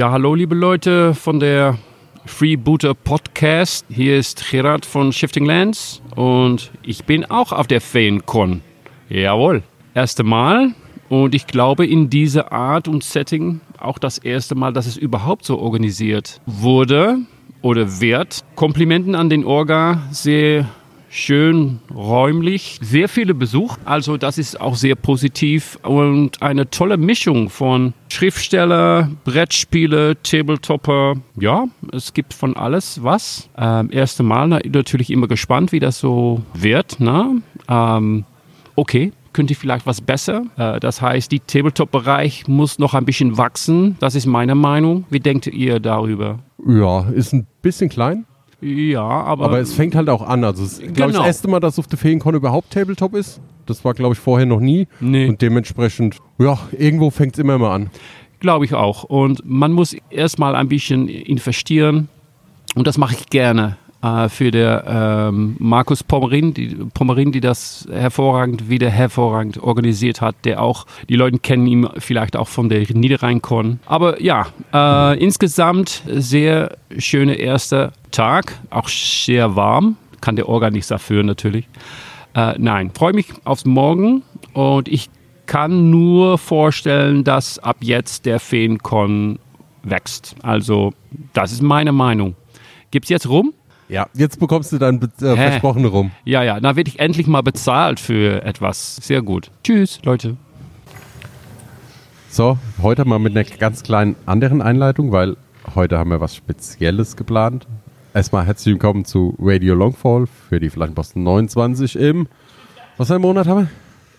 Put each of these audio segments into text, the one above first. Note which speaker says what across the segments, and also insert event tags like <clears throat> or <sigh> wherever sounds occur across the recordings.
Speaker 1: Ja, hallo liebe Leute von der Freebooter Podcast. Hier ist Gerard von Shifting Lands und ich bin auch auf der FeenCon. Jawohl, erste Mal und ich glaube in dieser Art und Setting auch das erste Mal, dass es überhaupt so organisiert wurde oder wird. Komplimenten an den Orga, sehr schön räumlich, sehr viele Besuch. Also das ist auch sehr positiv und eine tolle Mischung von Schriftsteller, Brettspiele, Tabletopper. Ja, es gibt von alles was. Ähm, erste Mal natürlich immer gespannt, wie das so wird. Ne? Ähm, okay, könnte vielleicht was besser. Äh, das heißt, die Tabletop-Bereich muss noch ein bisschen wachsen. Das ist meine Meinung. Wie denkt ihr darüber?
Speaker 2: Ja, ist ein bisschen klein.
Speaker 1: Ja, aber.
Speaker 2: Aber es fängt halt auch an. Also, es ist, glaube ich,
Speaker 1: Genau.
Speaker 2: das erste Mal, dass auf der Feencon überhaupt Tabletop ist. Das war, glaube ich, vorher noch nie.
Speaker 1: Nee.
Speaker 2: Und dementsprechend, ja, irgendwo fängt es immer mal an.
Speaker 1: Glaube ich auch. Und man muss erstmal ein bisschen investieren. Und das mache ich gerne äh, für der ähm, Markus Pommerin, die, Pommerin, die das hervorragend, wieder hervorragend organisiert hat, der auch, die Leute kennen ihn vielleicht auch von der Niederrhein-Con. Aber ja, äh, insgesamt sehr schöner erster Tag, auch sehr warm. Kann der Orga nichts dafür natürlich. Äh, nein, freue mich aufs Morgen und ich kann nur vorstellen, dass ab jetzt der FeenCon wächst. Also, das ist meine Meinung. Gibt's jetzt rum?
Speaker 2: Ja, jetzt bekommst du dein be- äh, versprochene rum.
Speaker 1: Ja, ja, dann werde ich endlich mal bezahlt für etwas. Sehr gut. Tschüss, Leute.
Speaker 2: So, heute mal mit einer ganz kleinen anderen Einleitung, weil heute haben wir was Spezielles geplant. Erstmal herzlich willkommen zu Radio Longfall für die Flaschenposten 29 im, was für einen Monat haben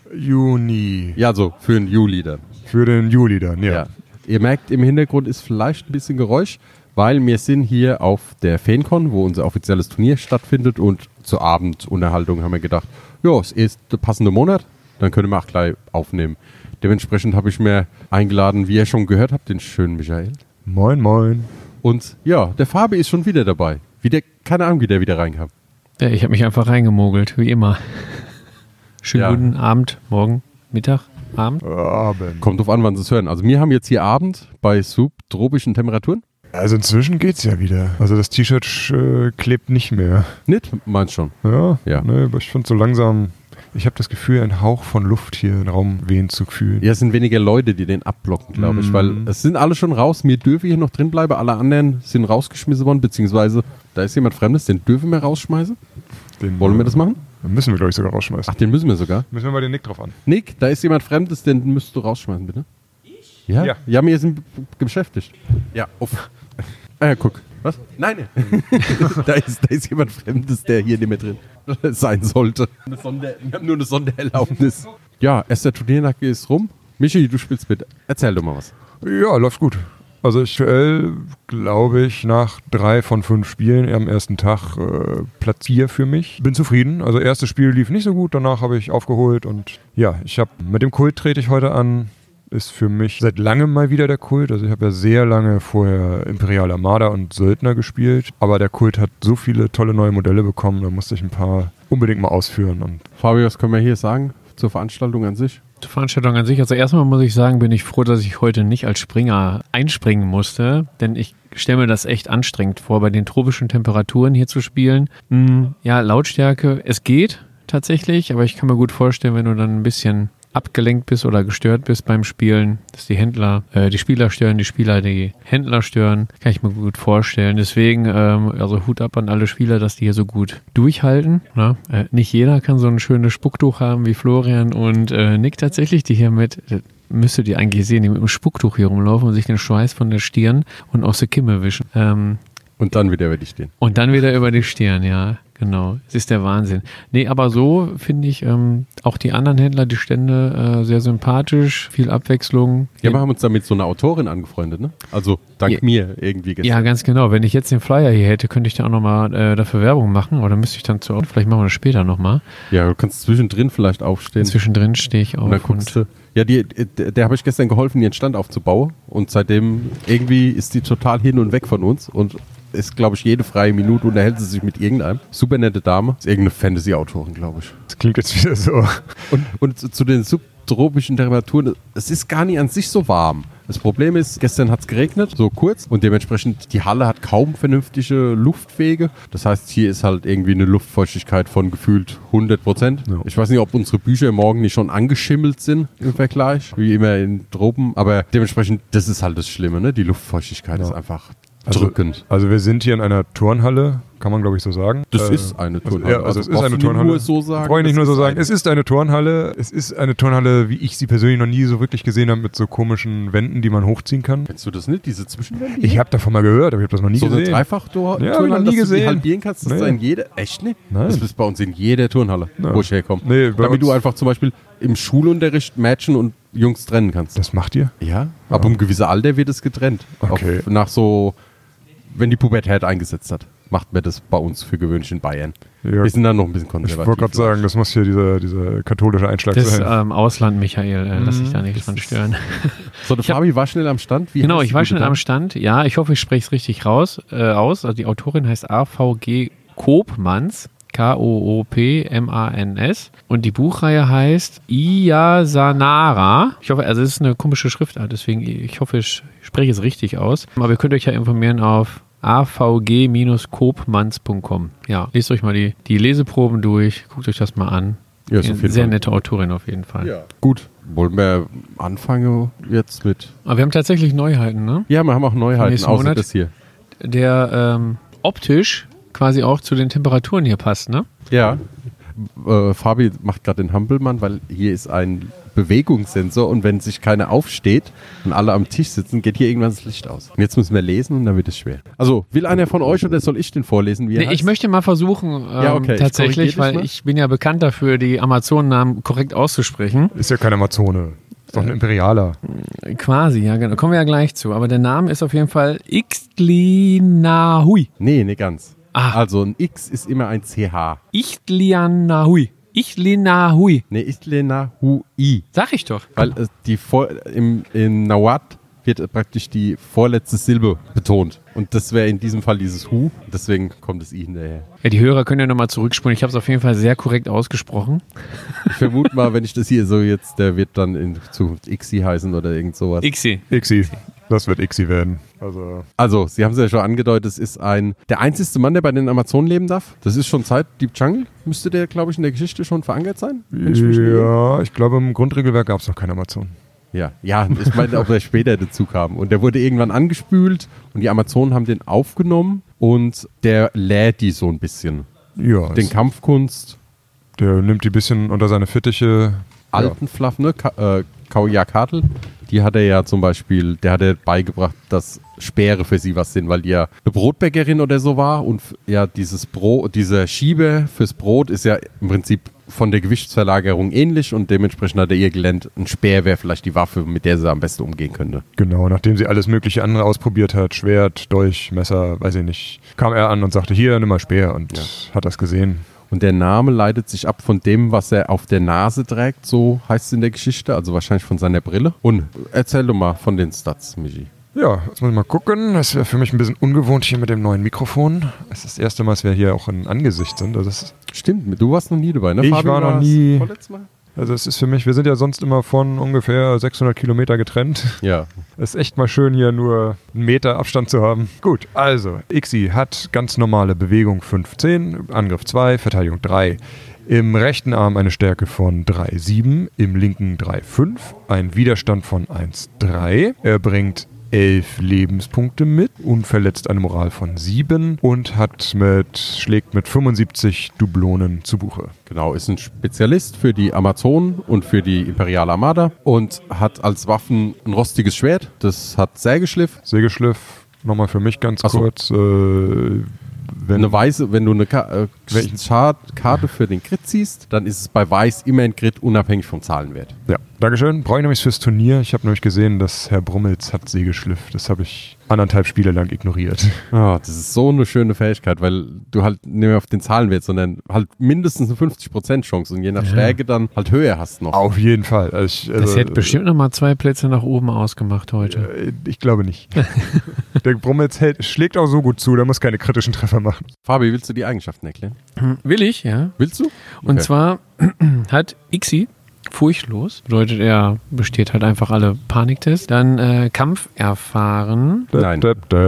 Speaker 2: wir?
Speaker 3: Juni.
Speaker 2: Ja, so, für den Juli dann.
Speaker 3: Für den Juli dann, ja.
Speaker 2: Ja. Ihr merkt, im Hintergrund ist vielleicht ein bisschen Geräusch, weil wir sind hier auf der FanCon, wo unser offizielles Turnier stattfindet und zur Abendunterhaltung haben wir gedacht, ja, es ist der passende Monat, dann können wir auch gleich aufnehmen. Dementsprechend habe ich mir eingeladen, wie ihr schon gehört habt, den schönen Michael.
Speaker 3: Moin, moin.
Speaker 2: Und ja, der Fabi ist schon wieder dabei. Wie der, keine Ahnung, wie der wieder reinkam.
Speaker 4: Ja, ich habe mich einfach reingemogelt, wie immer. Schönen
Speaker 2: Ja.
Speaker 4: guten Abend, morgen, Mittag, Abend.
Speaker 3: Abend.
Speaker 2: Kommt drauf an, wann sie es hören. Also wir haben jetzt hier Abend bei subtropischen Temperaturen.
Speaker 3: Also inzwischen geht's ja wieder. Also das T-Shirt äh, klebt nicht mehr.
Speaker 2: Nicht? Meinst schon.
Speaker 3: Ja,
Speaker 2: Ja.
Speaker 3: Ne, aber ich finde so langsam, ich habe das Gefühl, ein Hauch von Luft hier im Raum wehen zu fühlen.
Speaker 2: Ja, es sind weniger Leute, die den abblocken, glaube ich,
Speaker 3: Mhm.
Speaker 2: weil es sind alle schon raus. Wir dürfen hier noch drin bleiben, alle anderen sind rausgeschmissen worden, beziehungsweise da ist jemand Fremdes, den dürfen wir rausschmeißen.
Speaker 3: Den,
Speaker 2: Wollen wir das machen?
Speaker 3: Den müssen wir, glaube ich, sogar rausschmeißen.
Speaker 2: Ach, den müssen wir sogar.
Speaker 3: Müssen wir mal den Nick drauf an.
Speaker 2: Nick, da ist jemand Fremdes, den müsst du rausschmeißen, bitte. Ich? Ja? Ja,
Speaker 3: Ja.
Speaker 2: wir sind beschäftigt. Ja, auf. Ah ja, guck. Was? Nein. <laughs> da, ist, da ist jemand Fremdes, der hier nicht mehr drin sein sollte. Eine Sonder, wir haben nur eine Sondererlaubnis. Ja, erster Turniernacke ist rum. Michi, du spielst bitte. Erzähl doch mal was.
Speaker 3: Ja, läuft gut. Also aktuell glaube ich nach drei von fünf Spielen am ersten Tag äh, Platz 4 für mich. Bin zufrieden. Also erstes Spiel lief nicht so gut, danach habe ich aufgeholt und ja, ich habe mit dem Kult trete ich heute an. Ist für mich seit langem mal wieder der Kult. Also ich habe ja sehr lange vorher Imperial Armada und Söldner gespielt, aber der Kult hat so viele tolle neue Modelle bekommen, da musste ich ein paar unbedingt mal ausführen und
Speaker 2: Fabio, was können wir hier sagen zur Veranstaltung an sich?
Speaker 4: Zur Veranstaltung an sich. Also erstmal muss ich sagen, bin ich froh, dass ich heute nicht als Springer einspringen musste, denn ich stelle mir das echt anstrengend vor, bei den tropischen Temperaturen hier zu spielen. Hm, ja, Lautstärke, es geht tatsächlich, aber ich kann mir gut vorstellen, wenn du dann ein bisschen abgelenkt bist oder gestört bist beim Spielen, dass die Händler, äh, die Spieler stören, die Spieler die Händler stören, kann ich mir gut vorstellen. Deswegen, ähm, also Hut ab an alle Spieler, dass die hier so gut durchhalten. Ne? Äh, nicht jeder kann so ein schönes Spucktuch haben wie Florian und äh, Nick tatsächlich, die hier mit, äh, müsstet ihr eigentlich sehen, die mit dem Spucktuch hier rumlaufen und sich den Schweiß von der Stirn und aus der Kimme wischen. Ähm,
Speaker 2: Und dann wieder werde ich stehen.
Speaker 4: und dann wieder über die Stirn, ja, Genau, es ist der Wahnsinn. Nee, aber so finde ich ähm, auch die anderen Händler, die Stände äh, sehr sympathisch, viel Abwechslung.
Speaker 2: Ja, wir haben uns da mit so einer Autorin angefreundet, ne? Also dank
Speaker 4: Ja.
Speaker 2: mir irgendwie gestern.
Speaker 4: Ja, ganz genau. Wenn ich jetzt den Flyer hier hätte, könnte ich da auch nochmal äh, dafür Werbung machen. Oder müsste ich dann zu, vielleicht machen wir das später nochmal.
Speaker 2: Ja, du kannst zwischendrin vielleicht aufstehen.
Speaker 4: Zwischendrin stehe ich auf.
Speaker 2: und dann guckst du. Ja, die, der, der habe ich gestern geholfen, ihren Stand aufzubauen. Und seitdem irgendwie ist die total hin und weg von uns. Und ist, glaube ich, jede freie Minute unterhält sie sich mit irgendeinem. Super nette Dame. Ist irgendeine Fantasy-Autorin, glaube ich.
Speaker 3: Das klingt jetzt wieder so.
Speaker 2: Und, und zu, den subtropischen Temperaturen, es ist gar nicht an sich so warm. Das Problem ist, gestern hat es geregnet, so kurz, und dementsprechend die Halle hat kaum vernünftige Luftwege. Das heißt, hier ist halt irgendwie eine Luftfeuchtigkeit von gefühlt 100 Prozent.
Speaker 3: Ja.
Speaker 2: Ich weiß nicht, ob unsere Bücher morgen nicht schon angeschimmelt sind im Vergleich, wie immer in Tropen, aber dementsprechend, das ist halt das Schlimme, ne? Die Luftfeuchtigkeit
Speaker 3: Ja.
Speaker 2: ist einfach
Speaker 3: Also-
Speaker 2: drückend.
Speaker 3: Also wir sind hier in einer Turnhalle, kann man glaube ich so sagen.
Speaker 2: Das
Speaker 3: Äh,
Speaker 2: ist eine
Speaker 3: also,
Speaker 2: Turnhalle.
Speaker 3: ja, also es ist eine Turnhalle.
Speaker 2: Nur so sagen,
Speaker 3: ich nicht nur so sagen.
Speaker 2: eine.
Speaker 3: Es ist eine Turnhalle. Es ist eine Turnhalle, wie ich sie persönlich noch nie so wirklich gesehen habe, mit so komischen Wänden, die man hochziehen kann.
Speaker 2: Kennst du das nicht, diese Zwischenwände?
Speaker 3: Ich habe davon mal gehört, aber ich habe das noch nie
Speaker 2: so eine
Speaker 3: gesehen.
Speaker 2: Dreifachtor
Speaker 3: Ja, hab ich
Speaker 2: Turnhalle,
Speaker 3: noch nie
Speaker 2: dass du die
Speaker 3: gesehen.
Speaker 2: halbieren kannst, das
Speaker 3: Nee.
Speaker 2: ist in jeder, echt nicht?
Speaker 3: Nein.
Speaker 2: Das ist bei uns in jeder Turnhalle,
Speaker 3: Ja.
Speaker 2: wo ich herkomme.
Speaker 3: Nee,
Speaker 2: Damit du einfach zum Beispiel im Schulunterricht Mädchen und Jungs trennen kannst.
Speaker 3: Das macht ihr?
Speaker 2: ja, ab einem gewissen Alter wird es getrennt.
Speaker 3: Okay.
Speaker 2: Auf, nach so, wenn die Pubertät eingesetzt hat, macht man das bei uns für gewöhnlich in Bayern.
Speaker 3: Ja.
Speaker 2: Wir sind dann noch ein bisschen
Speaker 3: Ich
Speaker 2: konservativ.
Speaker 3: wollte gerade sagen, das muss hier dieser, dieser katholische Einschlag
Speaker 4: Das
Speaker 3: sein.
Speaker 4: ähm, Ausland, Michael, äh, lass dich da nicht
Speaker 2: Das
Speaker 4: dran stören. <laughs>
Speaker 2: So, der
Speaker 4: Ich hab-
Speaker 2: Fabi war schnell am Stand. Wie
Speaker 4: Genau, ich war
Speaker 2: Dame?
Speaker 4: am Stand. Ja, ich hoffe, ich spreche es richtig raus, äh, aus. Also die Autorin heißt AVG Koopmans. K-O-O-P-M-A-N-S. Und die Buchreihe heißt Iyasanara. Ich hoffe, also es ist eine komische Schriftart, deswegen ich hoffe, ich spreche es richtig aus. Aber ihr könnt euch ja informieren auf avg-koopmans.com. Ja, lest euch mal die, die Leseproben durch, guckt euch das mal an.
Speaker 2: Ja, ist auf jeden
Speaker 4: Sehr
Speaker 2: Fall.
Speaker 4: nette Autorin auf jeden Fall.
Speaker 2: Ja. Gut, wollen wir anfangen jetzt mit.
Speaker 4: Aber wir haben tatsächlich Neuheiten, ne?
Speaker 2: Ja, wir haben auch Neuheiten, außer
Speaker 4: Monat?
Speaker 2: das hier.
Speaker 4: der ähm, optisch quasi auch zu den Temperaturen hier passt, ne?
Speaker 2: Ja. Äh, Fabi macht gerade den Hampelmann, weil hier ist ein Bewegungssensor und wenn sich keiner aufsteht und alle am Tisch sitzen, geht hier irgendwann das Licht aus. Und jetzt müssen wir lesen und dann wird es schwer. Also, will einer von euch oder soll ich den vorlesen? Wie er
Speaker 4: Nee, ich möchte mal versuchen, ähm,
Speaker 2: Ja, okay, ich
Speaker 4: tatsächlich,
Speaker 2: dich
Speaker 4: weil
Speaker 2: mal.
Speaker 4: ich bin ja bekannt dafür, die Amazonennamen korrekt auszusprechen.
Speaker 3: Ist ja kein Amazone. Ist doch ein Imperialer.
Speaker 4: Quasi, ja, genau. Kommen wir ja gleich zu. Aber der Name ist auf jeden Fall Ixtlinahui.
Speaker 2: Nee, nicht ganz.
Speaker 4: Ah.
Speaker 2: Also ein X ist immer ein CH.
Speaker 4: Ixtlinahui. Ixtlinahui.
Speaker 2: Nee, Istlena Hui.
Speaker 4: Sag ich doch.
Speaker 2: Weil äh, die vor, im, im Nawat wird praktisch die vorletzte Silbe betont. Und das wäre in diesem Fall dieses Hu. Deswegen kommt das I hinterher.
Speaker 4: Ja, die Hörer können ja nochmal zurückspulen. Ich habe es auf jeden Fall sehr korrekt ausgesprochen.
Speaker 2: Ich vermute mal, wenn ich das hier so jetzt, der wird dann in Zukunft Xi heißen oder irgend sowas.
Speaker 4: Ixi.
Speaker 3: Ixi. Das wird Ixi werden. Also,
Speaker 2: Also, Sie haben es ja schon angedeutet, es ist ein der einzigste Mann, der bei den Amazonen leben darf. Das ist schon seit Deep Jungle. Müsste der, glaube ich, in der Geschichte schon verankert sein? ich
Speaker 3: ja, ich glaube, im Grundregelwerk gab es noch kein Amazon.
Speaker 2: Ja, ja, ich meine, ob er später dazu kam. Und der wurde irgendwann angespült und die Amazonen haben den aufgenommen und der lädt die so ein bisschen.
Speaker 3: Ja,
Speaker 2: Den Kampfkunst,
Speaker 3: der nimmt die bisschen unter seine Fittiche.
Speaker 2: alten Fluff, ne? Ka äh, Kaujakatl, die hat er ja zum Beispiel, der hat er beigebracht, dass Speere für sie was sind, weil die ja eine Brotbäckerin oder so war und ja dieses Brot, dieser Schieber fürs Brot ist ja im Prinzip von der Gewichtsverlagerung ähnlich und dementsprechend hat er ihr gelernt, ein Speer wäre vielleicht die Waffe, mit der sie am besten umgehen könnte.
Speaker 3: Ja, genau, nachdem sie alles mögliche andere ausprobiert hat, Schwert, Dolch, Messer, weiß ich nicht, kam er an und sagte, hier, nimm mal Speer und hat das gesehen.
Speaker 2: Und der Name leitet sich ab von dem, was er auf der Nase trägt, so heißt es in der Geschichte, also wahrscheinlich von seiner Brille. Und erzähl doch mal von den Stats, Michi.
Speaker 3: Ja, jetzt muss ich mal gucken. Das wäre für mich ein bisschen ungewohnt hier mit dem neuen Mikrofon. Es ist das erste Mal, dass wir hier auch in Angesicht sind. Also, das ist,
Speaker 2: Stimmt, du warst noch nie dabei, ne?
Speaker 3: Ich
Speaker 2: Fabi,
Speaker 3: war noch nie-
Speaker 2: Vorletztes Mal?
Speaker 3: Also es ist für mich, wir sind ja sonst immer von ungefähr 600 Kilometer getrennt.
Speaker 2: Ja,
Speaker 3: Es ist echt mal schön, hier nur einen Meter Abstand zu haben. Gut, also, Ixi hat ganz normale Bewegung 15, Angriff 2, Verteidigung 3. Im rechten Arm eine Stärke von 3,7, im linken 3,5, ein Widerstand von 1,3. Er bringt 11 Lebenspunkte mit, unverletzt eine Moral von 7 und hat mit, schlägt mit 75 Dublonen zu Buche.
Speaker 2: genau, ist ein Spezialist für die Amazonen und für die Imperiale Armada und hat als Waffen ein rostiges Schwert, das hat Sägeschliff.
Speaker 3: Sägeschliff, nochmal für mich ganz
Speaker 2: so.
Speaker 3: kurz. Äh, wenn,
Speaker 2: eine weiße, wenn du eine Ka äh, Karte für den Crit ziehst, dann ist es bei weiß immer ein Crit unabhängig vom Zahlenwert.
Speaker 3: ja, Dankeschön. Brauche ich nämlich fürs Turnier. Ich habe nämlich gesehen, dass Herr Brummels hat Sägeschliff. Das habe ich anderthalb Spiele lang ignoriert. <laughs>
Speaker 2: Ah, das ist so eine schöne Fähigkeit, weil du halt nicht mehr auf den Zahlenwert, sondern halt mindestens eine 50% Chance und je nach
Speaker 4: Ja.
Speaker 2: Stärke dann halt höher hast noch.
Speaker 3: Auf jeden Fall. Also ich,
Speaker 4: Das
Speaker 3: also,
Speaker 4: hätte bestimmt noch mal zwei Plätze nach oben ausgemacht heute.
Speaker 3: äh, Ich glaube nicht. <laughs> Der Brummels hält, schlägt auch so gut zu, der muss keine kritischen Treffer machen.
Speaker 2: Fabi, willst du die Eigenschaften erklären?
Speaker 4: Will ich, ja.
Speaker 2: Willst du?
Speaker 4: Und
Speaker 2: Okay.
Speaker 4: zwar <clears throat> hat Ixi furchtlos, bedeutet er besteht halt einfach alle Paniktests. Dann äh, Kampf erfahren.
Speaker 2: Nein.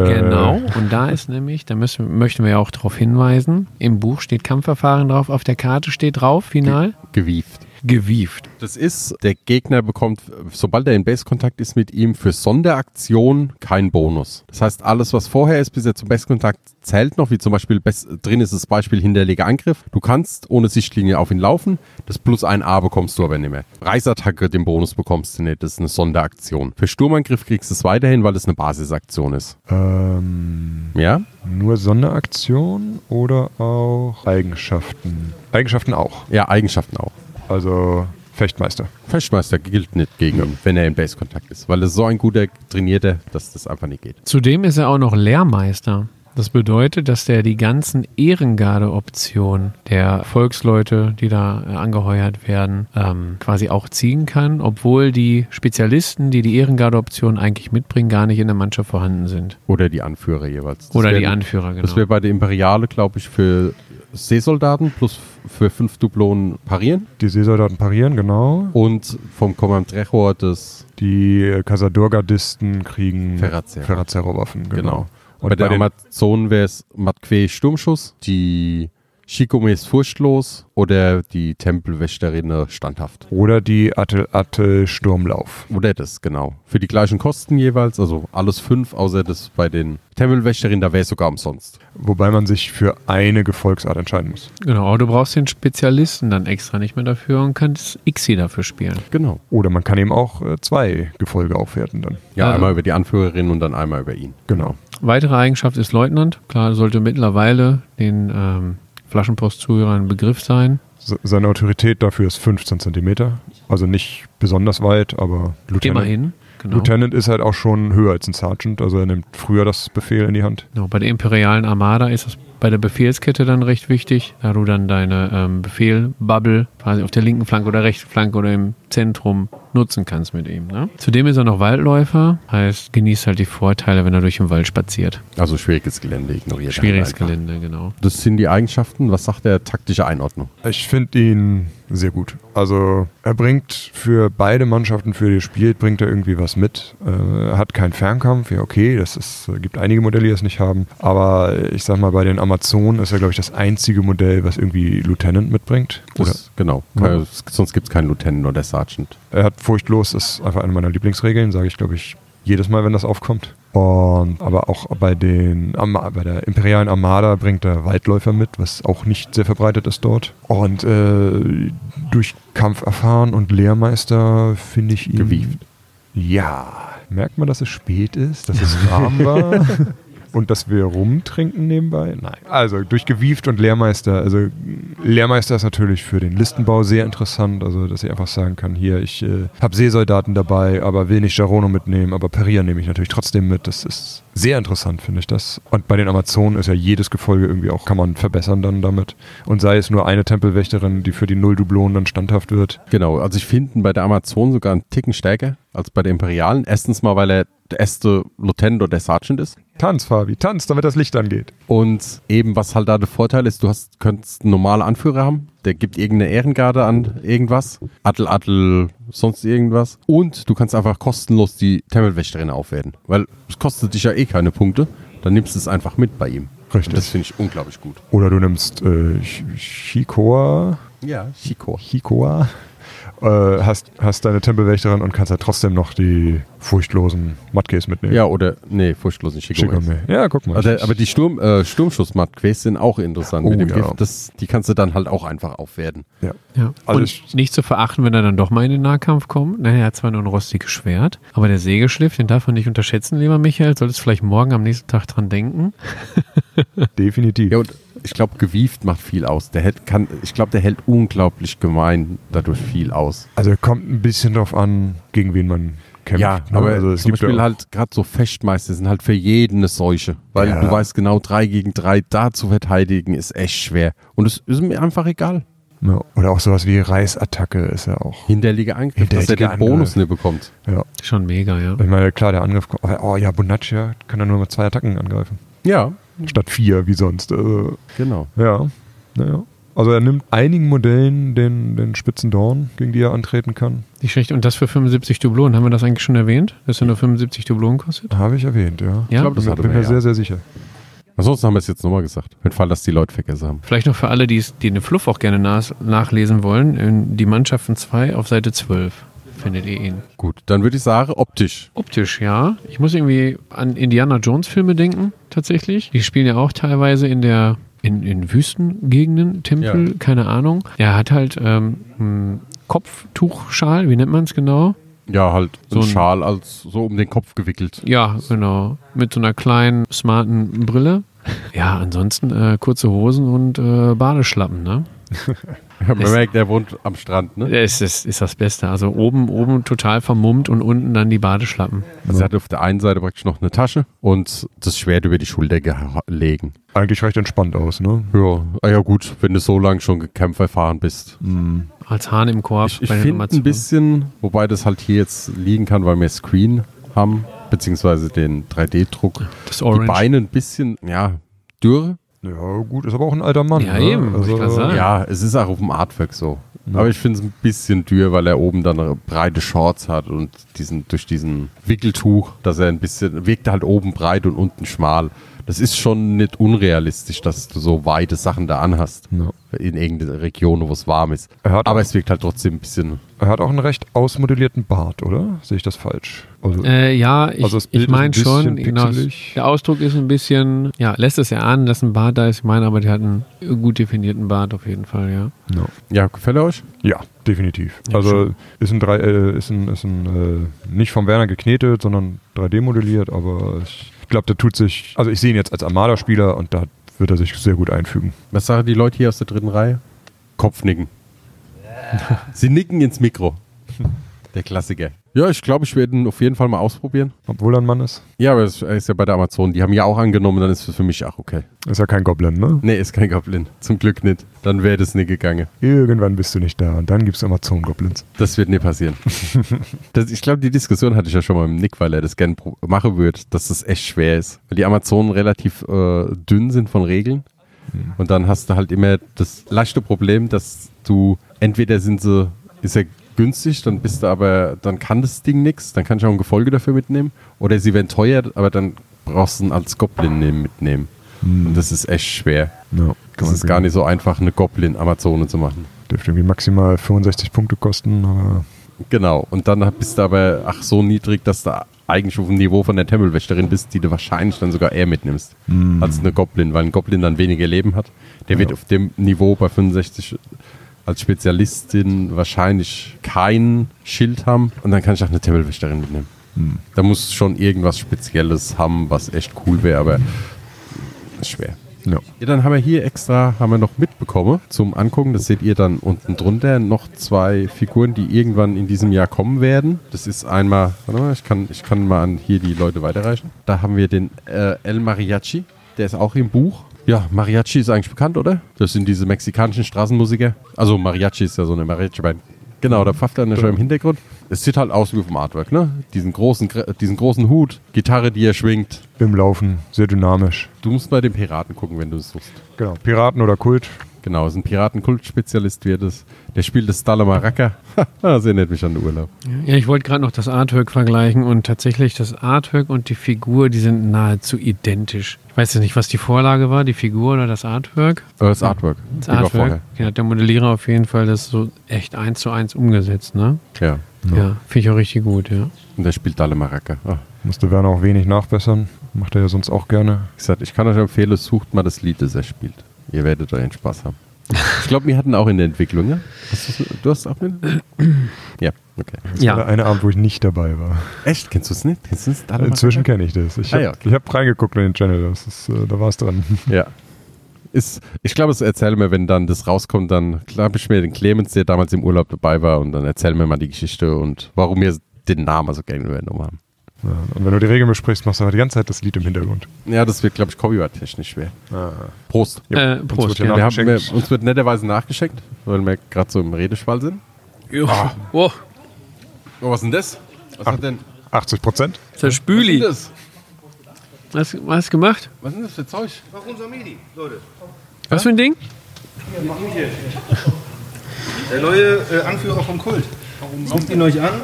Speaker 4: Genau, und da ist nämlich, da müssen, möchten wir ja auch darauf hinweisen, im Buch steht Kampfverfahren drauf, auf der Karte steht drauf, final,
Speaker 2: Gewieft.
Speaker 4: Gewieft.
Speaker 2: Das ist, der Gegner bekommt, sobald er in Base-Kontakt ist mit ihm, für Sonderaktion keinen Bonus. Das heißt, alles, was vorher ist, bis er zum Base-Kontakt zählt noch, wie zum Beispiel Best, drin ist das Beispiel hinterleger Angriff. Du kannst ohne Sichtlinie auf ihn laufen, das plus ein A bekommst du aber nicht mehr. Reisattacke, den Bonus bekommst du nicht, das ist eine Sonderaktion. Für Sturmangriff kriegst du es weiterhin, weil es eine Basisaktion ist.
Speaker 3: Ähm,
Speaker 2: Ja?
Speaker 3: nur Sonderaktion oder auch Eigenschaften? Eigenschaften auch.
Speaker 2: Ja, Eigenschaften auch.
Speaker 3: Also Fechtmeister.
Speaker 2: Fechtmeister gilt nicht gegen ihn, wenn er in Base-Kontakt ist, weil er so ein guter Trainierter, dass das einfach nicht geht.
Speaker 4: Zudem ist er auch noch Lehrmeister. Das bedeutet, dass der die ganzen Ehrengarde-Optionen der Volksleute, die da angeheuert werden, ähm, quasi auch ziehen kann, obwohl die Spezialisten, die die Ehrengarde-Optionen eigentlich mitbringen, gar nicht in der Mannschaft vorhanden sind.
Speaker 2: Oder die Anführer jeweils. Das
Speaker 4: Oder
Speaker 2: wär-
Speaker 4: die Anführer,
Speaker 2: Das
Speaker 4: genau.
Speaker 2: wäre bei der Imperiale, glaube ich, für Seesoldaten plus für fünf Dublonen parieren.
Speaker 3: Die Seesoldaten parieren, genau.
Speaker 2: Und vom Command Trechor das,
Speaker 3: Die äh, Casador-Gardisten kriegen
Speaker 2: Ferrazero.
Speaker 3: Ferrazero-Waffen, genau.
Speaker 2: genau.
Speaker 3: Und
Speaker 2: bei der
Speaker 3: den-
Speaker 2: Amazon wäre es Matque Sturmschuss, die Shikomes furchtlos oder die Tempelwächterine standhaft.
Speaker 3: Oder die Attel Attel Sturmlauf.
Speaker 2: Oder das, genau. Für die gleichen Kosten jeweils, also alles fünf, außer das bei den Tempelwächterinnen, da wäre es sogar umsonst.
Speaker 3: Wobei man sich für eine Gefolgsart entscheiden muss.
Speaker 4: Genau, aber du brauchst den Spezialisten dann extra nicht mehr dafür und kannst Ixi dafür spielen.
Speaker 2: Genau.
Speaker 3: Oder man kann eben auch äh, zwei Gefolge aufwerten dann.
Speaker 2: Ja,
Speaker 4: Ja.
Speaker 2: einmal über die Anführerin und dann einmal über ihn.
Speaker 3: Genau.
Speaker 4: Weitere Eigenschaft ist Leutnant. Klar, sollte mittlerweile den ähm, Flaschenpost-Zuhörern ein Begriff sein.
Speaker 3: Se- Seine Autorität dafür ist 15 Zentimeter. Also nicht besonders weit, aber Lieutenant,
Speaker 4: Immerhin. Genau.
Speaker 3: Lieutenant ist halt auch schon höher als ein Sergeant. Also er nimmt früher das Befehl in die Hand.
Speaker 4: Genau, bei der imperialen Armada ist es bei der Befehlskette dann recht wichtig, da du dann deine ähm, Befehl-Bubble quasi auf der linken Flanke oder rechten Flanke oder im Zentrum nutzen kannst mit ihm. Ne? Zudem ist er noch Waldläufer, heißt genießt halt die Vorteile, wenn er durch den Wald spaziert.
Speaker 2: Also schwieriges Gelände ignoriert. er
Speaker 4: Schwieriges. Gelände, genau.
Speaker 2: Das sind die Eigenschaften. Was sagt der taktische Einordnung?
Speaker 3: Ich finde ihn sehr gut. Also er bringt für beide Mannschaften, für die er spielt, bringt er irgendwie was mit. Äh, er hat keinen Fernkampf, ja okay, das ist, äh, gibt einige Modelle, die es nicht haben. Aber ich sag mal, bei den Amazonen ist er, glaube ich, das einzige Modell, was irgendwie Lieutenant mitbringt. Oder
Speaker 2: Das, genau.
Speaker 3: Ja.
Speaker 2: Sonst gibt es keinen Lieutenant oder Sergeant.
Speaker 3: er hat furchtlos, ist einfach eine meiner Lieblingsregeln, sage ich, glaube ich, jedes Mal, wenn das aufkommt. Und aber auch bei den bei der imperialen Armada bringt er Waldläufer mit, was auch nicht sehr verbreitet ist dort. Und äh, durch Kampf erfahren und Lehrmeister finde ich ihn
Speaker 2: Gewieft.
Speaker 3: Ja, merkt man, dass es spät ist, dass es warm war <laughs> und dass wir rumtrinken nebenbei? Nein. Also durch Gewieft und Lehrmeister. Also Lehrmeister ist natürlich für den Listenbau sehr interessant. Also dass ich einfach sagen kann, hier, ich äh, habe Seesoldaten dabei, aber will nicht Jarono mitnehmen, aber Peria nehme ich natürlich trotzdem mit. Das ist sehr interessant, finde ich das. Und bei den Amazonen ist ja jedes Gefolge irgendwie auch, kann man verbessern dann damit. Und sei es nur eine Tempelwächterin, die für die Null Dublonen dann standhaft wird.
Speaker 2: Genau. Also ich finde bei der Amazon sogar einen Ticken stärker als bei der Imperialen. Erstens mal, weil er der erste Lieutenant oder der Sergeant ist.
Speaker 3: Tanz, Fabi, tanz, damit das Licht angeht.
Speaker 2: Und eben, was halt da der Vorteil ist, du hast, könntest einen normalen Anführer haben, der gibt irgendeine Ehrengarde an irgendwas, Attel, Attel, sonst irgendwas. Und du kannst einfach kostenlos die Tempelwächterin aufwerten, weil es kostet dich ja eh keine Punkte, dann nimmst du es einfach mit bei ihm.
Speaker 3: Richtig.
Speaker 2: Und das finde ich unglaublich gut.
Speaker 3: Oder du nimmst äh, Chikoa,
Speaker 2: Ja, Chico.
Speaker 3: Chikoa, äh, hast, hast deine Tempelwächterin und kannst halt trotzdem noch die furchtlosen Matkes mitnehmen.
Speaker 2: Ja, oder, nee, furchtlos nicht Chico.
Speaker 3: Chikome. Ja, guck mal.
Speaker 2: Also, aber die Sturm, äh, Sturmschuss-Matquets sind auch interessant
Speaker 3: Oh,
Speaker 2: mit dem
Speaker 3: ja.
Speaker 2: Gift. Das, die kannst du dann halt auch einfach aufwerten.
Speaker 3: ja.
Speaker 4: Ja.
Speaker 3: Also
Speaker 4: und
Speaker 3: ich-
Speaker 4: nicht zu verachten, wenn er dann doch mal in den Nahkampf kommt. Naja, er hat zwar nur ein rostiges Schwert, aber der Sägeschliff, den darf man nicht unterschätzen, lieber Michael. Solltest vielleicht morgen am nächsten Tag dran denken. <laughs>
Speaker 3: Definitiv.
Speaker 2: Ja, und ich glaube, gewieft macht viel aus. Der hält, kann, ich glaube, der hält unglaublich gemein dadurch viel aus.
Speaker 3: Also kommt ein bisschen drauf an, gegen wen man kämpft.
Speaker 2: Ja,
Speaker 3: ne?
Speaker 2: aber
Speaker 3: also es
Speaker 2: zum Beispiel halt gerade so Fechtmeister sind halt für jeden eine Seuche. Weil
Speaker 3: Ja.
Speaker 2: du weißt genau, drei gegen drei da zu verteidigen ist echt schwer. Und es ist mir einfach egal.
Speaker 3: Ja, oder auch sowas wie Reißattacke ist ja auch.
Speaker 2: Hinterliege Angriff, dass er den Bonus
Speaker 3: Angriff.
Speaker 2: nicht bekommt.
Speaker 3: Ja.
Speaker 4: Schon mega, ja.
Speaker 3: Ich meine, klar, der Angriff kommt. Oh ja, Bonaccia kann dann nur mit zwei Attacken angreifen.
Speaker 2: Ja,
Speaker 3: Statt vier, wie sonst. Also,
Speaker 2: genau.
Speaker 3: ja. Naja. Also er nimmt einigen Modellen den, den spitzen Dorn, gegen die er antreten kann.
Speaker 4: Nicht schlecht. Und das für 75 Dublonen. Haben wir das eigentlich schon erwähnt? Dass er nur 75 Dublonen kostet?
Speaker 3: Habe ich erwähnt, ja.
Speaker 4: Ja.
Speaker 2: glaub, das
Speaker 3: bin, bin mir
Speaker 2: ja.
Speaker 3: sehr, sehr sicher.
Speaker 2: Ansonsten haben wir es jetzt nochmal gesagt. Den Fall, dass die Leute vergessen haben.
Speaker 4: Vielleicht noch für alle, die, die den Fluff auch gerne nachlesen wollen. In die Mannschaften 2 auf Seite 12 findet ihr ihn.
Speaker 2: Gut, dann würde ich sagen, optisch.
Speaker 4: Optisch, ja. Ich muss irgendwie an Indiana Jones Filme denken, tatsächlich. Die spielen ja auch teilweise in der in, in Wüstengegenden, Tempel,
Speaker 2: Ja.
Speaker 4: keine Ahnung. Er hat halt ähm, einen Kopftuchschal, wie nennt man es genau?
Speaker 2: Ja, halt so ein- Schal als so um den Kopf gewickelt.
Speaker 4: Ja, genau. Mit so einer kleinen, smarten Brille. Ja, ansonsten äh, kurze Hosen und äh, Badeschlappen, ne? <laughs>
Speaker 2: Man merkt, er wohnt am Strand, ne?
Speaker 4: Es ist, ist das Beste. Also oben, oben total vermummt und unten dann die Badeschlappen.
Speaker 2: Also er hat auf der einen Seite praktisch noch eine Tasche und das Schwert über die Schulter legen.
Speaker 3: Eigentlich recht entspannt aus, ne?
Speaker 2: Ja, ah ja gut, wenn du so lange schon gekämpft erfahren bist.
Speaker 4: Als Hahn im Korb.
Speaker 2: Ich, ich finde ein bisschen, wobei das halt hier jetzt liegen kann, weil wir Screen haben, beziehungsweise den 3D-Druck.
Speaker 4: Das
Speaker 2: Die
Speaker 4: Orange.
Speaker 2: Beine ein bisschen, ja, dürr.
Speaker 3: Ja, gut, ist aber auch ein alter Mann.
Speaker 4: Ja,
Speaker 3: ne?
Speaker 4: eben, wollte ich sagen.
Speaker 2: Ja, es ist auch auf dem Artwork so. Aber ich finde es ein bisschen dürr, weil er oben dann breite Shorts hat und diesen, durch diesen Wickeltuch, dass er ein bisschen, wirkt halt oben breit und unten schmal. Das ist schon nicht unrealistisch, dass du so weite Sachen da anhast.
Speaker 3: Ja.
Speaker 2: In irgendeiner Region, wo es warm ist.
Speaker 3: Er hat,
Speaker 2: Aber
Speaker 3: auch,
Speaker 2: es wirkt halt trotzdem ein bisschen.
Speaker 3: er hat auch einen recht ausmodellierten Bart, oder? Sehe ich das falsch? Also,
Speaker 4: Äh, ja, ich,
Speaker 3: Also
Speaker 4: ich meine schon, genau, der Ausdruck ist ein bisschen, ja, lässt es ja ahnen, dass ein Bart da ist. Ich meine aber, der hat einen gut definierten Bart auf jeden Fall, ja.
Speaker 3: no.
Speaker 2: Ja, gefällt er euch?
Speaker 3: Ja, definitiv.
Speaker 4: Ja,
Speaker 3: also
Speaker 4: schon.
Speaker 3: ist ein, drei, äh, ist ein, ist ein äh, nicht vom Werner geknetet, sondern 3D modelliert, aber ich glaube, der tut sich, also ich sehe ihn jetzt als Armada-Spieler und da wird er sich sehr gut einfügen.
Speaker 2: Was sagen die Leute hier aus der dritten Reihe? Kopfnicken. <laughs> Sie nicken ins Mikro. Der Klassiker. Ja, ich glaube, ich werde ihn auf jeden Fall mal ausprobieren.
Speaker 3: Obwohl er ein Mann ist.
Speaker 2: Ja, aber es ist ja bei der Amazon. Die haben ja auch angenommen, dann ist es für mich auch okay.
Speaker 3: Ist ja kein Goblin, ne?
Speaker 2: Nee, ist kein Goblin. Zum Glück nicht. Dann wäre das nicht gegangen.
Speaker 3: Irgendwann bist du nicht da und dann gibt es Amazon-Goblins.
Speaker 2: Das wird nicht passieren. <laughs> das, ich glaube, die Diskussion hatte ich ja schon mal mit Nick, weil er das gerne machen würde, dass das echt schwer ist. Weil die Amazonen relativ äh, dünn sind von Regeln. Und dann hast du halt immer das leichte Problem, dass du entweder sind sie, ist er günstig, dann bist du aber, dann kann das Ding nichts, dann kann ich auch ein Gefolge dafür mitnehmen. Oder sie werden teuer, aber dann brauchst du ihn als Goblin nehmen- mitnehmen. Und das ist echt schwer.
Speaker 3: Ja,
Speaker 2: Das ist gar nicht so einfach, eine Goblin-Amazone zu machen.
Speaker 3: Dürfte irgendwie maximal 65 Punkte kosten, aber
Speaker 2: Genau. Und dann bist du aber ach so niedrig, dass du eigentlich auf dem Niveau von der Tempelwächterin bist, die du wahrscheinlich dann sogar eher mitnimmst als eine Goblin, weil ein Goblin dann weniger Leben hat. Der wird auf dem Niveau bei 65 als Spezialistin wahrscheinlich kein Schild haben und dann kann ich auch eine Tempelwächterin mitnehmen. Da muss schon irgendwas Spezielles haben, was echt cool wäre, aber ist schwer.
Speaker 3: ja.
Speaker 2: Ja, dann haben wir hier extra, haben wir noch mitbekommen zum Angucken, das seht ihr dann unten drunter, noch zwei Figuren, die irgendwann in diesem Jahr kommen werden. Das ist einmal, warte mal, ich kann, ich kann mal an hier die Leute weiterreichen. Da haben wir den äh, El Mariachi, der ist auch im Buch. Ja, Mariachi ist eigentlich bekannt, oder? Das sind diese mexikanischen Straßenmusiker. Also Mariachi ist ja so eine Mariachi-Band. Genau, da pfafft er schon im Hintergrund. Es sieht halt aus wie vom Artwork, ne? Diesen großen, diesen großen Hut, Gitarre, die er schwingt.
Speaker 3: Im Laufen, sehr dynamisch.
Speaker 2: Du musst bei den Piraten gucken, wenn du es suchst.
Speaker 3: Genau. Piraten oder Kult.
Speaker 2: Genau, ist ein Piratenkultspezialist wird es. Der spielt das Stalla Maraca. <laughs> das erinnert mich an den Urlaub.
Speaker 4: Ja, ich wollte gerade noch das Artwork vergleichen und tatsächlich das Artwork und die Figur, die sind nahezu identisch. Ich weiß jetzt nicht, was die Vorlage war, die Figur oder das Artwork.
Speaker 2: Äh, das Artwork.
Speaker 4: Das Artwork. Ja, hat der Modellierer auf jeden Fall das so echt eins zu eins umgesetzt, ne?
Speaker 2: Ja.
Speaker 4: Ja, finde ich auch richtig gut, ja.
Speaker 2: Und der spielt Stalla Maraca. Ah.
Speaker 3: Musste Werner auch wenig nachbessern. Macht er ja sonst auch gerne.
Speaker 2: Wie gesagt, ich kann euch empfehlen, sucht mal das Lied, das er spielt. Ihr werdet euren Spaß haben. Ich glaube, wir hatten auch in der Entwicklung, ja? Hast du's- du hast auch mit? Ja, okay.
Speaker 3: Das war
Speaker 4: Ja,
Speaker 3: eine Abend, wo ich nicht dabei war.
Speaker 2: Echt? Kennst du es nicht? Kennst du es? Da
Speaker 3: Inzwischen kenne ich das. Ich
Speaker 2: Ah,
Speaker 3: habe
Speaker 2: ja, okay.
Speaker 3: hab reingeguckt in den Channel, das ist, äh, da war es dran.
Speaker 2: Ja. Ist, ich glaube, es erzählen wir, wenn dann das rauskommt, dann glaube ich mir den Clemens, der damals im Urlaub dabei war, und dann erzählen wir mal die Geschichte und warum wir den Namen so gerne übernommen haben.
Speaker 3: Ja, und wenn du die Regeln besprichst, machst du aber die ganze Zeit das Lied im Hintergrund.
Speaker 2: Ja, das wird, glaube ich, copyright-technisch schwer. Prost.
Speaker 4: äh,
Speaker 3: Uns
Speaker 4: Prost.
Speaker 3: wird hier
Speaker 4: Ja.
Speaker 2: Wir haben, wir, uns wird netterweise nachgeschenkt, weil wir gerade so im Redeschwall sind.
Speaker 4: Ja. Oh,
Speaker 2: Oh, was ist denn das? Was hat denn?
Speaker 3: 80 Prozent?
Speaker 4: ist der Spüli.
Speaker 2: das?
Speaker 4: Was, was hast du gemacht?
Speaker 2: Was ist denn das für Zeug?
Speaker 4: Was für ein Ding?
Speaker 5: Der neue äh, Anführer vom Kult. Guckt ihn euch an.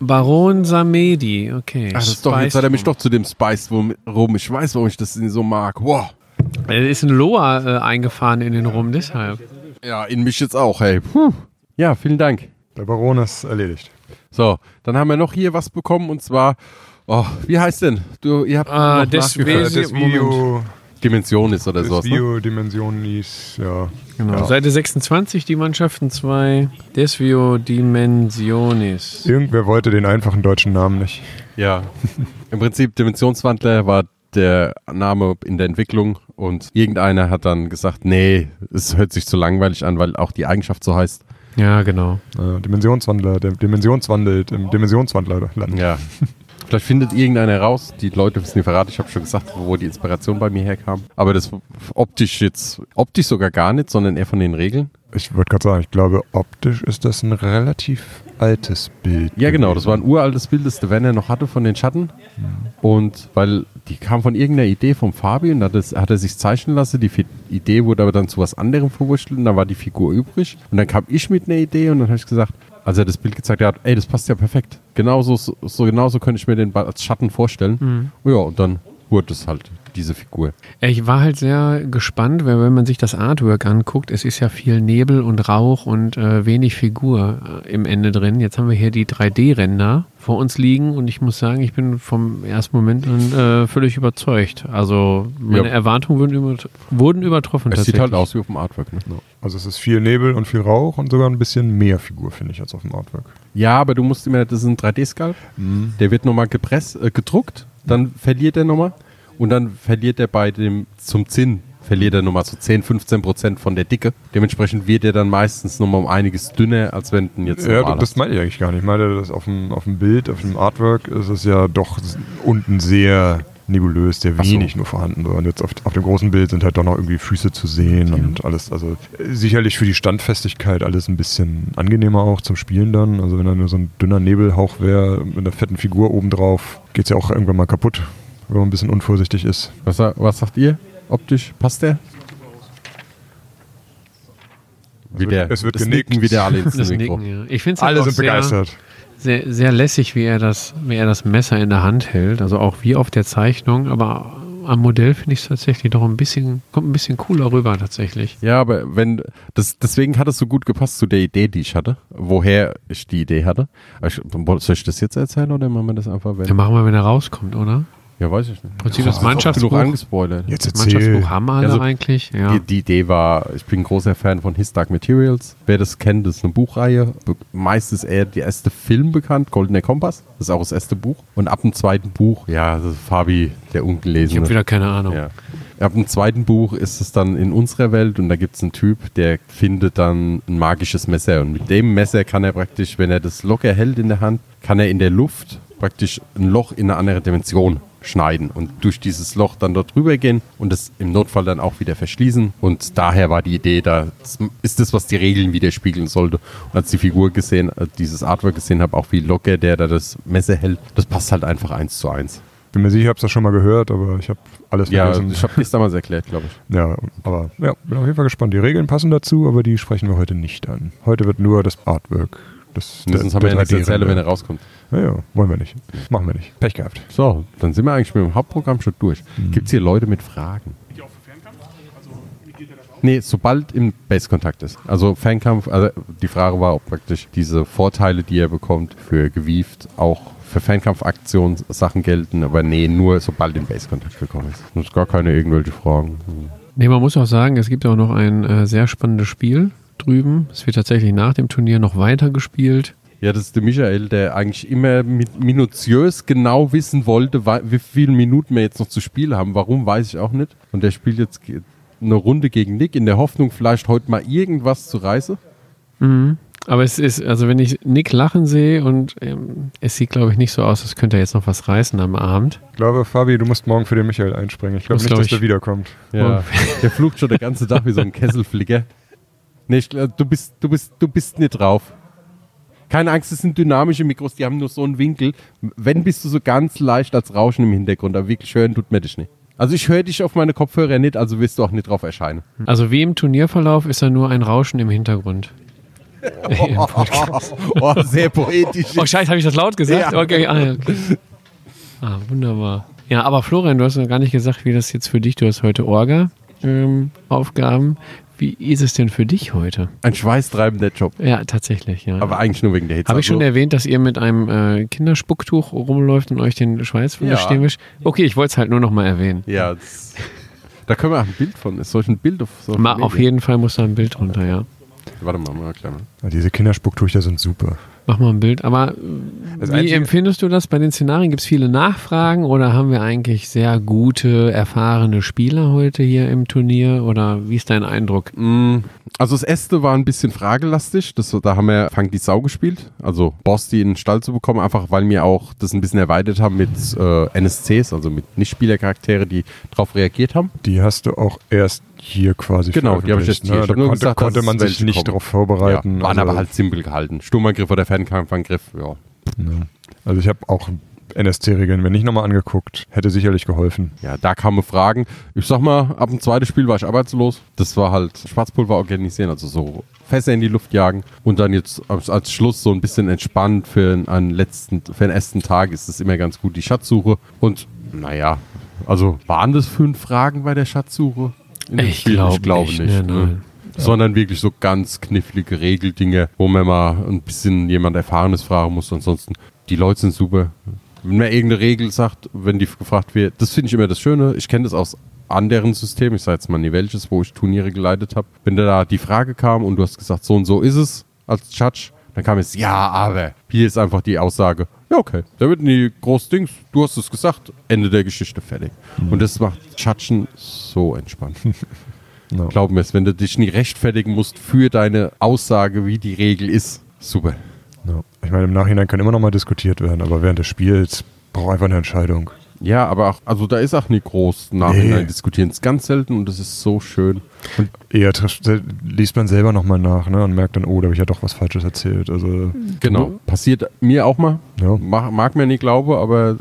Speaker 4: Baron Samedi, okay.
Speaker 2: Ach, das ist doch, jetzt hat er mich doch zu dem Spice rum. Ich weiß, warum ich das so mag. Wow.
Speaker 4: Er ist ein Loa äh, eingefahren in den Rum, deshalb.
Speaker 2: Ja, in mich jetzt auch, hey. Puh. Ja, vielen Dank.
Speaker 3: Der Baron ist erledigt.
Speaker 2: So, dann haben wir noch hier was bekommen und zwar, oh, wie heißt denn? Du, ihr habt
Speaker 4: Ah,
Speaker 2: noch
Speaker 4: das
Speaker 3: Video,
Speaker 2: Dimension ist oder
Speaker 3: das
Speaker 2: sowas, ne?
Speaker 3: Video Dimensionis, ja.
Speaker 4: Genau.
Speaker 3: Ja.
Speaker 4: Seite 26, die Mannschaften 2. Desvio Dimensionis.
Speaker 3: Irgendwer wollte den einfachen deutschen Namen nicht.
Speaker 2: Ja. Im Prinzip Dimensionswandler war der Name in der Entwicklung und irgendeiner hat dann gesagt, nee, es hört sich zu langweilig an, weil auch die Eigenschaft so heißt.
Speaker 4: Ja, genau.
Speaker 3: Äh, Dimensionswandler, der Dimensionswandelt im Dimensionswandlerland.
Speaker 2: Ja. Vielleicht findet irgendeiner raus, die Leute wissen nicht verraten, ich habe schon gesagt, wo die Inspiration bei mir herkam. Aber das optisch jetzt, optisch sogar gar nicht, sondern eher von den Regeln.
Speaker 3: Ich wollte gerade sagen, ich glaube, optisch ist das ein relativ altes Bild.
Speaker 2: Ja, genau, das war ein uraltes Bild, das der Werner noch hatte von den Schatten. Und weil die kam von irgendeiner Idee vom Fabi und hat, es, hat er sich zeichnen lassen. Die Idee wurde aber dann zu was anderem verwurschtelt und dann war die Figur übrig. Und dann kam ich mit einer Idee und dann habe ich gesagt, als er das Bild gezeigt hat, ey, das passt ja perfekt. Genauso, so, so genauso könnte ich mir den als Schatten vorstellen. Ja, und dann wurde es halt diese Figur.
Speaker 4: Ich war halt sehr gespannt, weil wenn man sich das Artwork anguckt, es ist ja viel Nebel und Rauch und äh, wenig Figur äh, im Ende drin. Jetzt haben wir hier die 3D-Ränder vor uns liegen und ich muss sagen, ich bin vom ersten Moment an äh, völlig überzeugt. Also meine
Speaker 2: Ja.
Speaker 4: Erwartungen wurden, über, wurden übertroffen.
Speaker 2: Es sieht halt aus wie auf dem Artwork. Ne?
Speaker 3: Also es ist viel Nebel und viel Rauch und sogar ein bisschen mehr Figur, finde ich, als auf dem Artwork.
Speaker 2: Ja, aber du musst immer, das ist ein 3D-Skalp. Der wird nochmal gepresst, äh, gedruckt, dann verliert er nochmal und dann verliert er bei dem zum Zinn, verliert er nochmal so 10, 15 Prozent von der Dicke. Dementsprechend wird er dann meistens nochmal um einiges dünner, als wenn du jetzt
Speaker 3: Ja, das meine ich eigentlich gar nicht. Ich meine, das auf dem, auf dem Bild, auf dem Artwork ist es ja doch unten sehr nebulös, sehr
Speaker 2: Ach so.
Speaker 3: wenig nur vorhanden. Und jetzt auf, auf dem großen Bild sind halt doch noch irgendwie Füße zu sehen und alles. Also sicherlich für die Standfestigkeit alles ein bisschen angenehmer auch zum Spielen dann. Also wenn da nur so ein dünner Nebelhauch wäre mit einer fetten Figur obendrauf, geht es ja auch irgendwann mal kaputt, wenn man ein bisschen unvorsichtig ist.
Speaker 2: Was, was sagt ihr? Optisch passt der? Wie der,
Speaker 3: es wird
Speaker 2: das
Speaker 3: genickt.
Speaker 2: Nicken wieder alle ins <laughs>
Speaker 4: Das
Speaker 2: Mikro.
Speaker 4: Nicken, ja. Ich finde es
Speaker 3: Alle sind
Speaker 4: sehr,
Speaker 3: begeistert.
Speaker 4: Sehr, sehr lässig, wie er, das, wie er das Messer in der Hand hält. Also auch wie auf der Zeichnung, aber am Modell finde ich es tatsächlich doch ein bisschen, kommt ein bisschen cooler rüber tatsächlich.
Speaker 2: Ja, aber wenn das deswegen hat es so gut gepasst zu der Idee, die ich hatte, woher ich die Idee hatte. Ich, soll ich das jetzt erzählen oder machen wir das einfach, wenn?
Speaker 4: Dann machen wir, wenn er rauskommt, oder?
Speaker 2: Ja, weiß ich nicht.
Speaker 4: Prinzip das Mannschaftsbuch,
Speaker 2: angespoilert.
Speaker 3: Jetzt
Speaker 4: das
Speaker 3: erzähl.
Speaker 4: Mannschaftsbuch haben wir alle
Speaker 2: Also,
Speaker 4: eigentlich. Ja.
Speaker 2: Die, die Idee war, ich bin ein großer Fan von His Dark Materials. Wer das kennt, das ist eine Buchreihe. Meist ist eher der erste Film bekannt, Goldener Kompass. Das ist auch das erste Buch. Und ab dem zweiten Buch, ja, das ist Fabi, der
Speaker 4: ich
Speaker 2: Ungelesene.
Speaker 4: habe wieder keine Ahnung.
Speaker 2: Ja. Ab dem zweiten Buch ist es dann in unserer Welt und da gibt es einen Typ, der findet dann ein magisches Messer. Und mit dem Messer kann er praktisch, wenn er das locker hält in der Hand, kann er in der Luft praktisch ein Loch in eine andere Dimension schneiden und durch dieses Loch dann dort drüber gehen und es im Notfall dann auch wieder verschließen. Und daher war die Idee, da ist das, was die Regeln widerspiegeln sollte. Und als die Figur gesehen, äh, dieses Artwork gesehen habe, auch wie locker der da das Messer hält, das passt halt einfach eins zu eins.
Speaker 3: Bin mir sicher, ich habe es das schon mal gehört, aber ich habe alles
Speaker 2: Ja,
Speaker 3: vergessen.
Speaker 2: ich habe das damals erklärt, glaube ich.
Speaker 3: Ja, aber ja, bin auf jeden Fall gespannt. Die Regeln passen dazu, aber die sprechen wir heute nicht an. Heute wird nur das Artwork. Das,
Speaker 2: Sonst haben wir ja nichts
Speaker 3: 3D
Speaker 2: erzählen, wenn er rauskommt.
Speaker 3: Ja, ja, wollen wir nicht. Machen wir nicht. Pech gehabt.
Speaker 2: So, dann sind wir eigentlich mit dem Hauptprogramm schon durch. Gibt es hier Leute mit Fragen? Nee, sobald im Base-Kontakt ist. Also Fernkampf, also die Frage war, ob praktisch diese Vorteile, die er bekommt für gewieft, auch für Fernkampfaktionen Sachen gelten, aber nee, nur sobald im Base-Kontakt gekommen ist. Das ist gar keine irgendwelche Fragen.
Speaker 4: Nee, man muss auch sagen, es gibt auch noch ein äh, sehr spannendes Spiel drüben. Es wird tatsächlich nach dem Turnier noch weiter gespielt.
Speaker 2: Ja, das ist der Michael, der eigentlich immer minutiös genau wissen wollte, wie viele Minuten wir jetzt noch zu spielen haben. Warum, weiß ich auch nicht. Und der spielt jetzt eine Runde gegen Nick in der Hoffnung, vielleicht heute mal irgendwas zu reißen.
Speaker 4: Mhm. Aber es ist, also wenn ich Nick lachen sehe und ähm, es sieht, glaube ich, nicht so aus, als könnte er jetzt noch was reißen am Abend.
Speaker 3: Ich glaube, Fabi, du musst morgen für den Michael einspringen. Ich glaube nicht,
Speaker 4: glaub
Speaker 3: dass
Speaker 4: ich-
Speaker 3: der wiederkommt.
Speaker 2: Ja, der flucht schon den ganzen Tag wie so ein <laughs> Kesselflicker. Nee, ich, glaub, du, bist, du, bist, du bist nicht drauf. Keine Angst, es sind dynamische Mikros, die haben nur so einen Winkel. Wenn, bist du so ganz leicht als Rauschen im Hintergrund, aber wirklich hören tut mir dich nicht. Also ich höre dich auf meine Kopfhörer nicht, also wirst du auch nicht drauf erscheinen.
Speaker 4: Also wie im Turnierverlauf ist er nur ein Rauschen im Hintergrund. Im <laughs> Podcast.
Speaker 2: Oh, sehr poetisch.
Speaker 4: Oh Scheiße, habe ich das laut gesagt?
Speaker 2: Ja.
Speaker 4: Okay, ah, okay. Ah, wunderbar. Ja, aber Florian, du hast noch gar nicht gesagt, wie das jetzt für dich, du hast heute Orga-Aufgaben. Wie ist es denn für dich heute?
Speaker 2: Ein schweißtreibender Job.
Speaker 4: Ja, tatsächlich, ja.
Speaker 2: Aber eigentlich nur wegen der Hitze.
Speaker 4: Habe ich schon
Speaker 2: Also,
Speaker 4: erwähnt, dass ihr mit einem äh, Kinderspucktuch rumläuft und euch den Schweiß von der
Speaker 2: Ja.
Speaker 4: Stirn wischt? Okay, ich wollte es halt nur noch mal erwähnen.
Speaker 2: Ja, das, da können wir auch ein Bild von. Ist solch ein Bild auf so
Speaker 4: Mal, auf jeden Fall muss da ein Bild runter, ja.
Speaker 2: Warte mal, mal klar.
Speaker 3: Diese Kinderspucktücher sind super.
Speaker 4: Mach mal ein Bild. Aber äh,
Speaker 3: Das
Speaker 4: wie
Speaker 3: Einzige-
Speaker 4: empfindest du das bei den Szenarien? Gibt es viele Nachfragen oder haben wir eigentlich sehr gute, erfahrene Spieler heute hier im Turnier? Oder wie ist dein Eindruck?
Speaker 2: Mm, Also das erste war ein bisschen fragelastig. Das, da haben wir Fang die Sau gespielt. Also Bosti in den Stall zu bekommen, einfach weil wir auch das ein bisschen erweitert haben mit äh, NSCs, also mit Nicht-Spielercharaktere, die darauf reagiert haben.
Speaker 3: Die hast du auch erst hier quasi
Speaker 2: Genau, die habe ich jetzt hier.
Speaker 3: ne? Da konnte,
Speaker 2: gesagt,
Speaker 3: konnte man sich nicht darauf vorbereiten.
Speaker 2: ja, waren
Speaker 3: also,
Speaker 2: aber halt simpel gehalten. Sturmangriff oder Fernkampfangriff, ja.
Speaker 3: ne. Also ich habe auch NSC-Regeln mir nicht nochmal angeguckt. Hätte sicherlich geholfen.
Speaker 2: Ja, da kamen Fragen. Ich sag mal, ab dem zweiten Spiel war ich arbeitslos. Das war halt Schwarzpulver organisieren, also so Fässer in die Luft jagen. Und dann jetzt als, Schluss so ein bisschen entspannt für einen, einen letzten, für den ersten Tag ist es immer ganz gut, die Schatzsuche. Und naja, also waren das fünf Fragen bei der Schatzsuche?
Speaker 4: Ich glaub nicht, ne, nein.
Speaker 2: Sondern wirklich so ganz knifflige Regeldinge, wo man mal ein bisschen jemand Erfahrenes fragen muss. Ansonsten, die Leute sind super. Wenn man irgendeine Regel sagt, wenn die gefragt wird, das finde ich immer das Schöne. Ich kenne das aus anderen Systemen, ich sage jetzt mal nie welches, wo ich Turniere geleitet habe. Wenn da die Frage kam und du hast gesagt, so und so ist es als Judge, dann kam jetzt, ja, aber. Hier ist einfach die Aussage, ja, okay, da wird nie groß Dings, du hast es gesagt, Ende der Geschichte fertig. Und das macht Judgen so entspannt. <laughs>
Speaker 3: No.
Speaker 2: Glaub mir es, wenn du dich nie rechtfertigen musst für deine Aussage, wie die Regel ist, super.
Speaker 3: Ja. Ich meine, im Nachhinein kann immer noch mal diskutiert werden, aber während des Spiels braucht einfach eine Entscheidung.
Speaker 2: Ja, aber auch, also da ist auch nie groß Nachhinein
Speaker 3: Nee.
Speaker 2: diskutieren. Es ist ganz selten und das ist so schön.
Speaker 3: Und eher liest man selber nochmal nach ne, und merkt dann, oh, da habe ich ja doch was Falsches erzählt. Also,
Speaker 2: Genau. Passiert mir auch mal.
Speaker 3: ja.
Speaker 2: Mag, mag mir nicht glauben, aber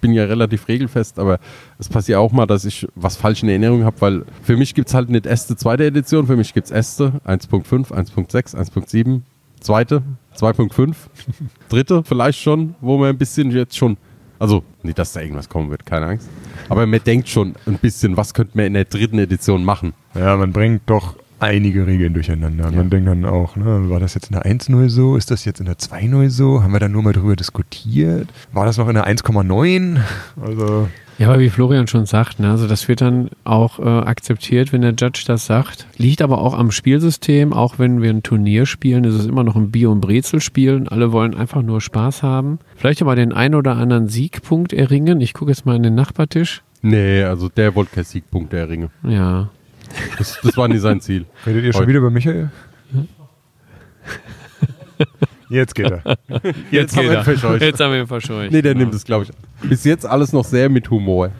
Speaker 2: bin ja relativ regelfest. Aber es passiert auch mal, dass ich was falsch in Erinnerung habe, weil für mich gibt es halt nicht erste, zweite Edition. Für mich gibt es erste 1.5, 1.6, 1.7, zweite 2.5, <laughs> dritte vielleicht schon, wo man ein bisschen jetzt schon, also nicht, dass da irgendwas kommen wird, keine Angst. Aber man denkt schon ein bisschen, was könnte man in der dritten Edition machen.
Speaker 3: ja, man bringt doch einige Regeln durcheinander.
Speaker 2: Ja.
Speaker 3: Man denkt dann auch, ne, war das jetzt in der 1.0 so? Ist das jetzt in der 2.0 so? Haben wir da nur mal drüber diskutiert? War das noch in der 1,9? Also,
Speaker 4: Ja, aber wie Florian schon sagt, ne, also das wird dann auch äh, akzeptiert, wenn der Judge das sagt. Liegt aber auch am Spielsystem, auch wenn wir ein Turnier spielen, ist es immer noch ein Bier- und Brezel-Spiel. und Alle wollen einfach nur Spaß haben. Vielleicht aber den ein oder anderen Siegpunkt erringen. Ich gucke jetzt mal in den Nachbartisch.
Speaker 2: Nee, also der wollte keinen Siegpunkt erringen.
Speaker 4: Ja.
Speaker 2: Das, das war nie sein Ziel.
Speaker 3: redet ihr schon
Speaker 2: Heute.
Speaker 3: wieder über Michael? <laughs> Jetzt geht er. <laughs>
Speaker 2: Jetzt haben wir ihn verscheucht.
Speaker 4: Jetzt haben wir ihn verscheucht.
Speaker 2: Nee, der
Speaker 4: Genau.
Speaker 2: nimmt es, glaube ich. Bis jetzt alles noch sehr mit Humor.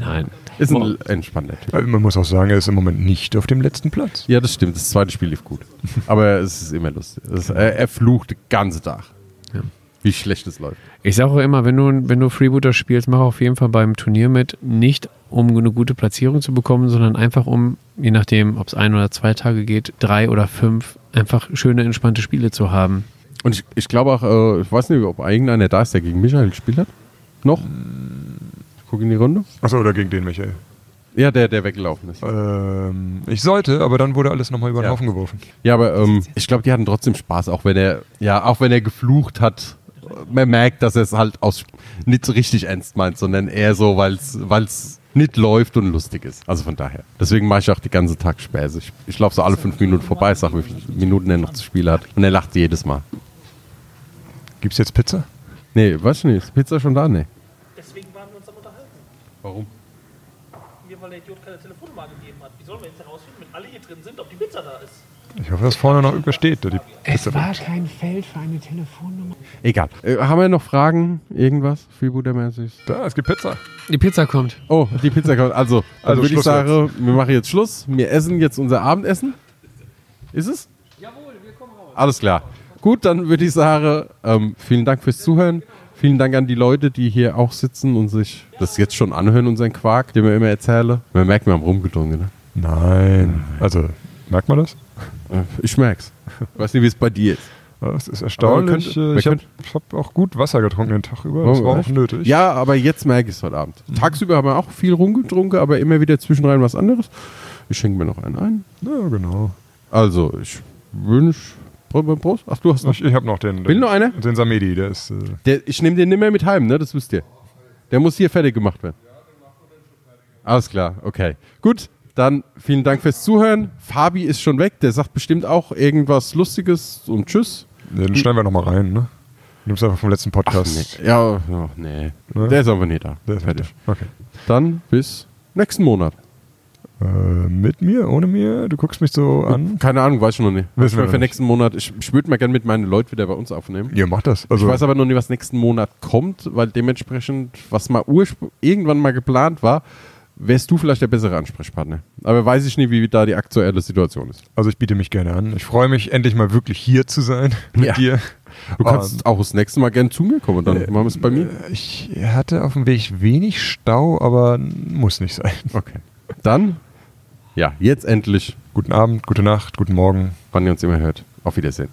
Speaker 4: Nein.
Speaker 2: Ist ein entspannter Typ.
Speaker 3: Man muss auch sagen, er ist im Moment nicht auf dem letzten Platz.
Speaker 2: Ja, das stimmt. Das zweite Spiel lief gut. Aber es ist immer lustig. Es, er, er flucht den ganzen Tag.
Speaker 4: Ja.
Speaker 2: Wie schlecht es läuft.
Speaker 4: Ich sage auch immer, wenn du, wenn du Freebooter spielst, mach auf jeden Fall beim Turnier mit, nicht um eine gute Platzierung zu bekommen, sondern einfach um, je nachdem, ob es ein oder zwei Tage geht, drei oder fünf, einfach schöne, entspannte Spiele zu haben.
Speaker 2: Und ich, ich glaube auch, äh, ich weiß nicht, ob irgendeiner da ist, der gegen Michael gespielt hat. Noch? Ich gucke in die Runde.
Speaker 3: Achso, oder gegen den Michael?
Speaker 2: Ja, der, der weggelaufen ist.
Speaker 3: Ähm, ich sollte, aber dann wurde alles nochmal über den
Speaker 2: Ja.
Speaker 3: Haufen geworfen.
Speaker 2: Ja, aber ähm, ich glaube, die hatten trotzdem Spaß, auch wenn er, ja, auch wenn er geflucht hat. Man merkt, dass er es halt aus nicht so richtig ernst meint, sondern eher so, weil es nicht läuft und lustig ist. Also von daher. Deswegen mache ich auch die ganze Tag Späße. Ich, ich laufe so alle fünf Minuten vorbei, sage, wie viele Minuten er noch zu spielen hat. Und er lacht jedes Mal.
Speaker 3: Gibt's jetzt Pizza?
Speaker 2: Nee, weiß ich nicht. Ist Pizza schon da? Nee.
Speaker 6: Deswegen waren wir uns am Unterhalten.
Speaker 2: Warum?
Speaker 6: Mir, weil der Idiot keine Telefonnummer gegeben hat. Wie sollen wir jetzt herausfinden, wenn alle hier drin sind, ob die Pizza da ist?
Speaker 3: Ich hoffe, dass vorne noch übersteht. Die Pizza.
Speaker 4: kein Feld für eine Telefonnummer.
Speaker 2: Egal. Äh, haben wir noch Fragen? Irgendwas? Freebooter-mäßig?
Speaker 3: Da, es gibt Pizza.
Speaker 4: Die Pizza kommt.
Speaker 2: Oh, die Pizza kommt. Also,
Speaker 3: Also
Speaker 2: würde ich sagen, wir machen jetzt Schluss. Wir essen jetzt unser Abendessen. Ist es? Jawohl, wir kommen raus. Alles klar. Gut, dann würde ich sagen, ähm, vielen Dank fürs Zuhören. Vielen Dank an die Leute, die hier auch sitzen und sich das jetzt schon anhören, unseren Quark, den wir immer erzählen. Man merkt, wir haben rumgedrungen, ne?
Speaker 3: Nein. Also, merkt man das?
Speaker 2: Äh, Ich merk's. Ich weiß nicht, wie es bei dir ist.
Speaker 3: Das ist erstaunlich.
Speaker 2: Wir
Speaker 3: Äh, ich habe hab auch gut Wasser getrunken den Tag über. Das
Speaker 2: Oh,
Speaker 3: war auch nötig.
Speaker 2: Ja, aber jetzt merke ich es heute Abend. Tagsüber haben wir auch viel rumgetrunken, aber immer wieder zwischenrein was anderes. Ich schenke mir noch einen ein.
Speaker 3: Ja, genau.
Speaker 2: Also, ich wünsche. Prost. Ach, du hast noch.
Speaker 3: Ich, ich habe noch den,
Speaker 2: Will
Speaker 3: den,
Speaker 2: noch einer?
Speaker 3: den Samedi, der ist. Äh,
Speaker 2: Der, ich nehme den nimmer mit heim, ne? Das wisst ihr. Der muss hier fertig gemacht werden. Alles klar, okay. Gut, dann vielen Dank fürs Zuhören. Fabi ist schon weg. Der sagt bestimmt auch irgendwas Lustiges und Tschüss.
Speaker 3: den schneiden wir nochmal rein, ne? Nimmst einfach vom letzten
Speaker 2: Ach,
Speaker 3: Podcast.
Speaker 2: nee. Ja, ja, nee.
Speaker 3: Ne?
Speaker 2: Der ist aber nicht da.
Speaker 3: Der ist
Speaker 2: fertig.
Speaker 3: Okay.
Speaker 2: Dann bis nächsten Monat.
Speaker 3: Äh, mit mir, ohne mir? Du guckst mich so an.
Speaker 2: Keine Ahnung, weiß ich noch nicht.
Speaker 3: Wissen wir
Speaker 2: für nächsten Monat. Ich, ich würde mal gerne mit meinen Leuten wieder bei uns aufnehmen.
Speaker 3: Ihr macht das. Also,
Speaker 2: ich weiß aber noch nicht, was nächsten Monat kommt, weil dementsprechend, was mal irgendwann mal geplant war, wärst du vielleicht der bessere Ansprechpartner. Aber weiß ich nicht, wie da die aktuelle Situation ist.
Speaker 3: also ich biete mich gerne an. Ich freue mich, endlich mal wirklich hier zu sein <laughs> mit
Speaker 2: Ja.
Speaker 3: dir.
Speaker 2: Du kannst auch das nächste Mal gerne zu mir kommen, dann
Speaker 3: Äh,
Speaker 2: machen wir es bei mir.
Speaker 3: Äh, Ich hatte auf dem Weg wenig Stau, aber muss nicht sein.
Speaker 2: Okay. Dann, ja, jetzt endlich,
Speaker 3: Guten Abend, gute Nacht, guten Morgen.
Speaker 2: wann ihr uns immer hört. Auf Wiedersehen.